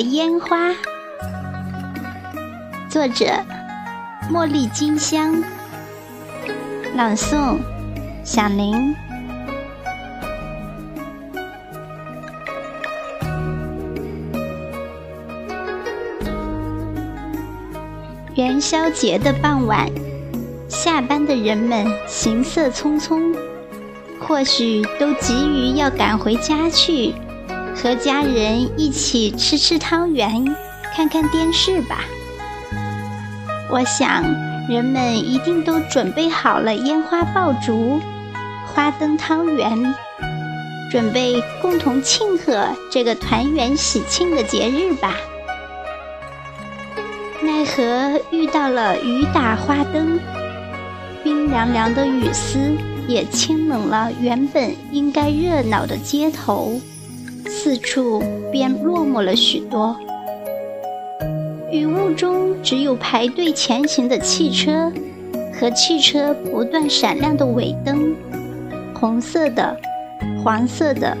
烟花，作者：茉莉金香，朗诵：小林。元宵节的傍晚，下班的人们行色匆匆，或许都急于要赶回家去。和家人一起吃吃汤圆，看看电视吧。我想，人们一定都准备好了烟花爆竹、花灯汤圆，准备共同庆贺这个团圆喜庆的节日吧。奈何遇到了雨打花灯，冰凉凉的雨丝也清冷了原本应该热闹的街头。四处便落寞了许多，雨雾中只有排队前行的汽车和汽车不断闪亮的尾灯，红色的、黄色的，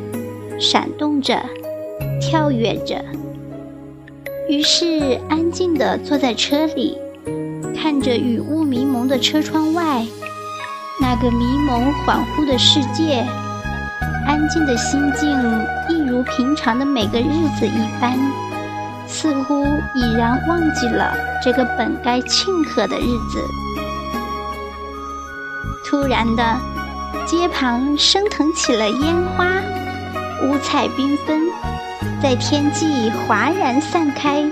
闪动着，跳跃着。于是安静地坐在车里，看着雨雾迷蒙的车窗外，那个迷蒙恍惚的世界。安静的心境，一如平常的每个日子一般，似乎已然忘记了这个本该庆贺的日子。突然的，街旁升腾起了烟花，五彩缤纷，在天际哗然散开，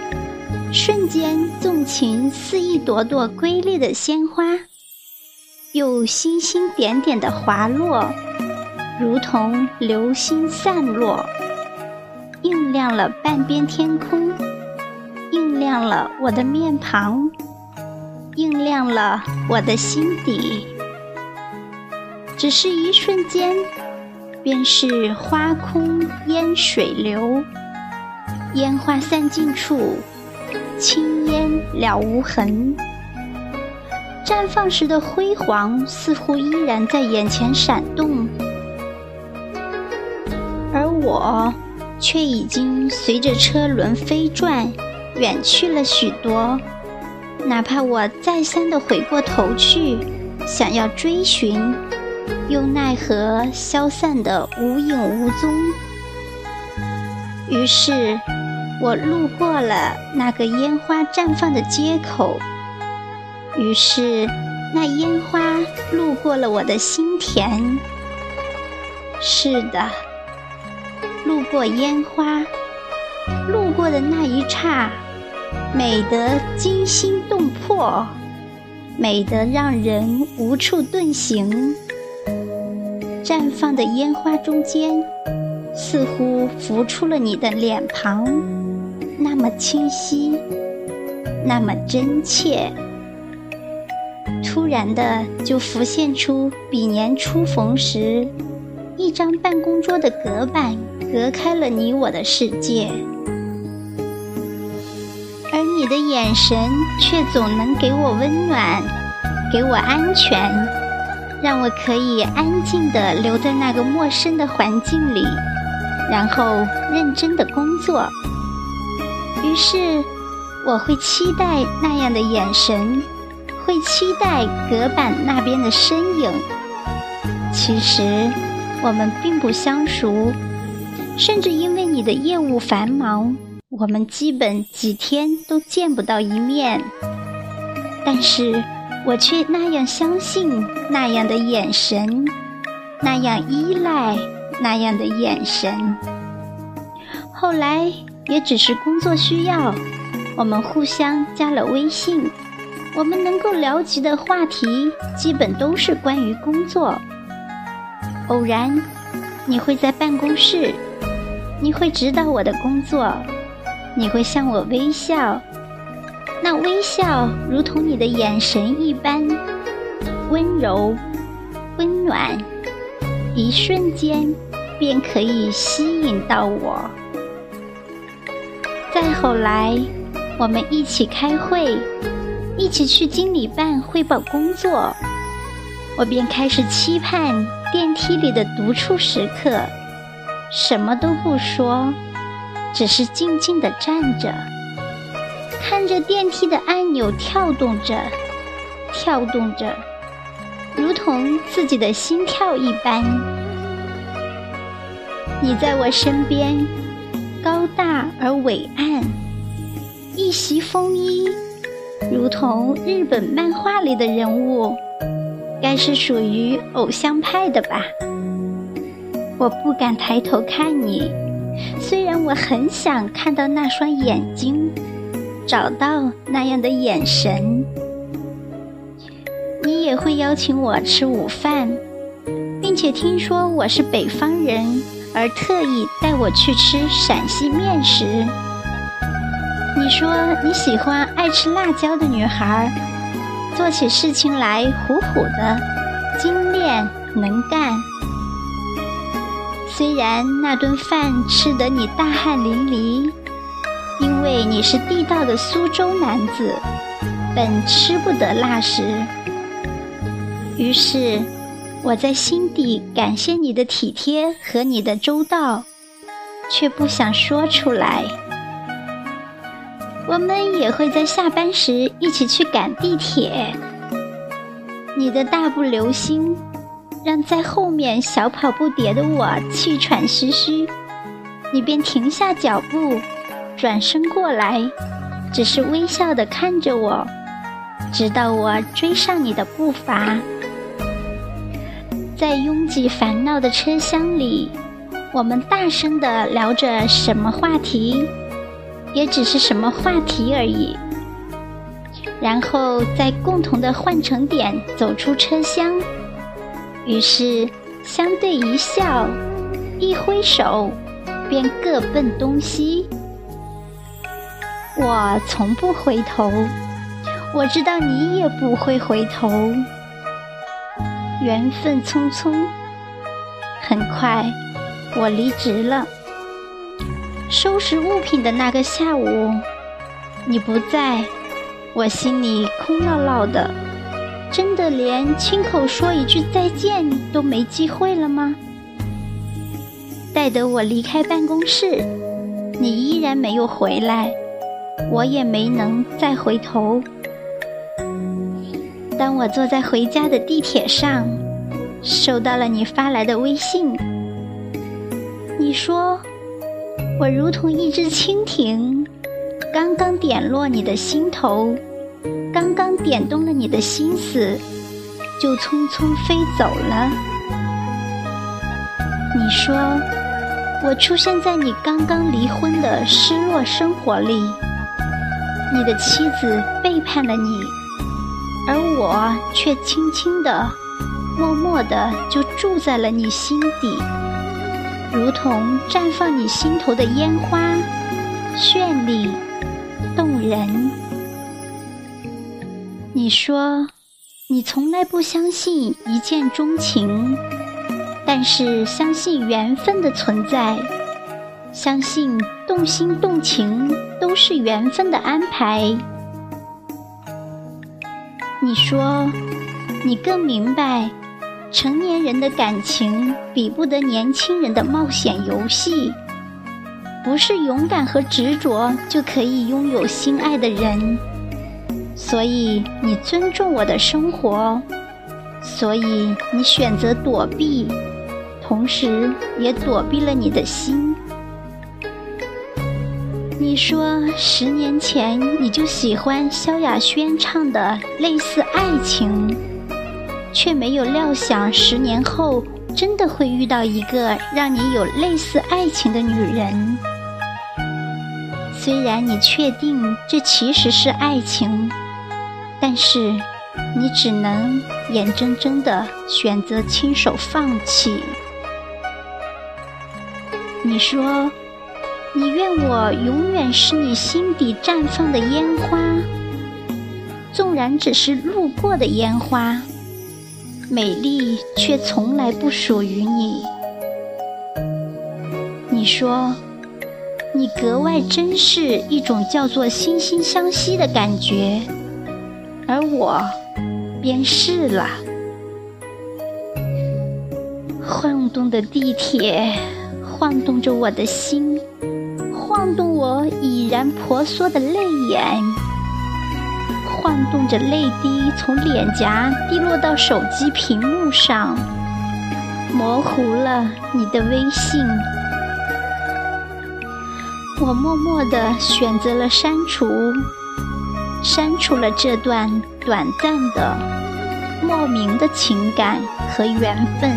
瞬间纵情似一朵朵瑰丽的鲜花，又星星点点的滑落。如同流星散落，映亮了半边天空，映亮了我的面庞，映亮了我的心底。只是一瞬间，便是花空烟水流，烟花散尽处，青烟了无痕。绽放时的辉煌，似乎依然在眼前闪动。我，却已经随着车轮飞转，远去了许多。哪怕我再三的回过头去，想要追寻，又奈何消散的无影无踪。于是，我路过了那个烟花绽放的街口。于是，那烟花路过了我的心田。是的。路过烟花，路过的那一刹，美得惊心动魄，美得让人无处遁形。绽放的烟花中间，似乎浮出了你的脸庞，那么清晰，那么真切。突然的，就浮现出比年初逢时。一张办公桌的隔板隔开了你我的世界，而你的眼神却总能给我温暖，给我安全，让我可以安静地留在那个陌生的环境里，然后认真的工作。于是，我会期待那样的眼神，会期待隔板那边的身影。其实。我们并不相熟，甚至因为你的业务繁忙，我们基本几天都见不到一面。但是我却那样相信那样的眼神，那样依赖那样的眼神。后来也只是工作需要，我们互相加了微信，我们能够聊及的话题基本都是关于工作。偶然，你会在办公室，你会指导我的工作，你会向我微笑，那微笑如同你的眼神一般温柔、温暖，一瞬间便可以吸引到我。再后来，我们一起开会，一起去经理办汇报工作，我便开始期盼。电梯里的独处时刻，什么都不说，只是静静地站着，看着电梯的按钮跳动着，跳动着，如同自己的心跳一般。你在我身边，高大而伟岸，一袭风衣，如同日本漫画里的人物，该是属于偶像派的吧？我不敢抬头看你，虽然我很想看到那双眼睛，找到那样的眼神。你也会邀请我吃午饭，并且听说我是北方人，而特意带我去吃陕西面食。你说你喜欢爱吃辣椒的女孩，做起事情来虎虎的，精炼能干。虽然那顿饭吃得你大汗淋漓，因为你是地道的苏州男子，本吃不得辣食。于是我在心底感谢你的体贴和你的周到，却不想说出来。我们也会在下班时一起去赶地铁，你的大步流星。让在后面小跑不迭的我气喘吁吁，你便停下脚步，转身过来，只是微笑地看着我，直到我追上你的步伐。在拥挤烦恼的车厢里，我们大声地聊着什么话题，也只是什么话题而已。然后在共同的换乘点走出车厢。于是，相对一笑，一挥手，便各奔东西。我从不回头，我知道你也不会回头。缘分匆匆，很快，我离职了。收拾物品的那个下午，你不在，我心里空落落的。真的连亲口说一句再见都没机会了吗？待得我离开办公室，你依然没有回来，我也没能再回头。当我坐在回家的地铁上，收到了你发来的微信，你说我如同一只蜻蜓，刚刚点落你的心头。刚刚点动了你的心思，就匆匆飞走了。你说我出现在你刚刚离婚的失落生活里，你的妻子背叛了你，而我却轻轻的、默默的就住在了你心底，如同绽放你心头的烟花，绚丽动人。你说，你从来不相信一见钟情，但是相信缘分的存在，相信动心动情都是缘分的安排。你说，你更明白，成年人的感情比不得年轻人的冒险游戏，不是勇敢和执着就可以拥有心爱的人。所以你尊重我的生活，所以你选择躲避，同时也躲避了你的心。你说十年前你就喜欢萧亚轩唱的类似爱情，却没有料想十年后真的会遇到一个让你有类似爱情的女人。虽然你确定这其实是爱情。但是，你只能眼睁睁的选择亲手放弃。你说，你愿我永远是你心底绽放的烟花，纵然只是路过的烟花，美丽却从来不属于你。你说，你格外珍视一种叫做惺惺相惜的感觉。而我便是了。晃动的地铁，晃动着我的心，晃动我已然婆娑的泪眼，晃动着泪滴从脸颊滴落到手机屏幕上，模糊了你的微信。我默默地选择了删除，删除了这段短暂的、莫名的情感和缘分。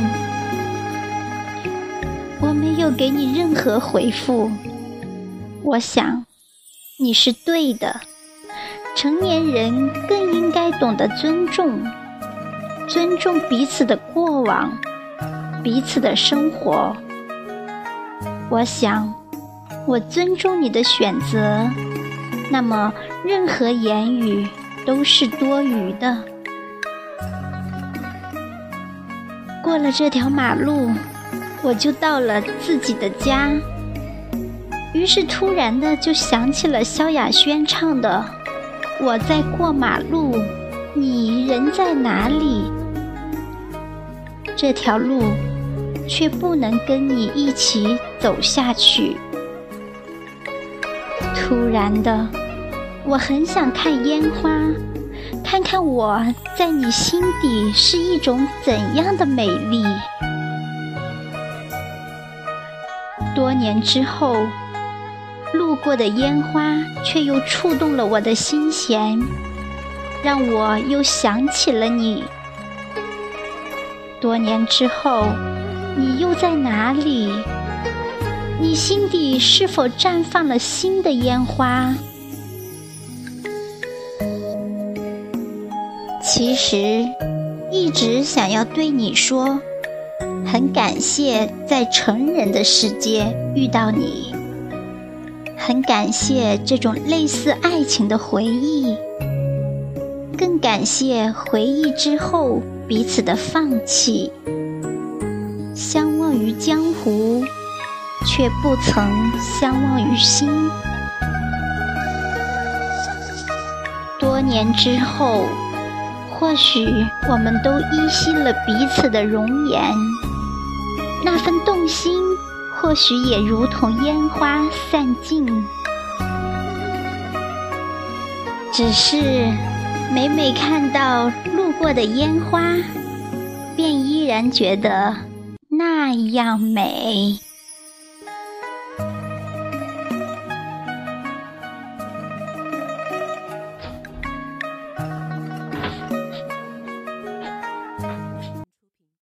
我没有给你任何回复。我想，你是对的。成年人更应该懂得尊重，尊重彼此的过往，彼此的生活。我想，我尊重你的选择。那么，任何言语都是多余的。过了这条马路，我就到了自己的家。于是突然的就想起了萧亚轩唱的《我在过马路，你人在哪里》。这条路却不能跟你一起走下去。突然的，我很想看烟花，看看我在你心底是一种怎样的美丽。多年之后。路过的烟花，却又触动了我的心弦，让我又想起了你。多年之后，你又在哪里？你心底是否绽放了新的烟花？其实，一直想要对你说，很感谢在成人的世界遇到你。很感谢这种类似爱情的回忆，更感谢回忆之后彼此的放弃。相忘于江湖，却不曾相忘于心。多年之后，或许我们都依稀了彼此的容颜，那份动心。或许也如同烟花散尽，只是每每看到路过的烟花，便依然觉得那样美。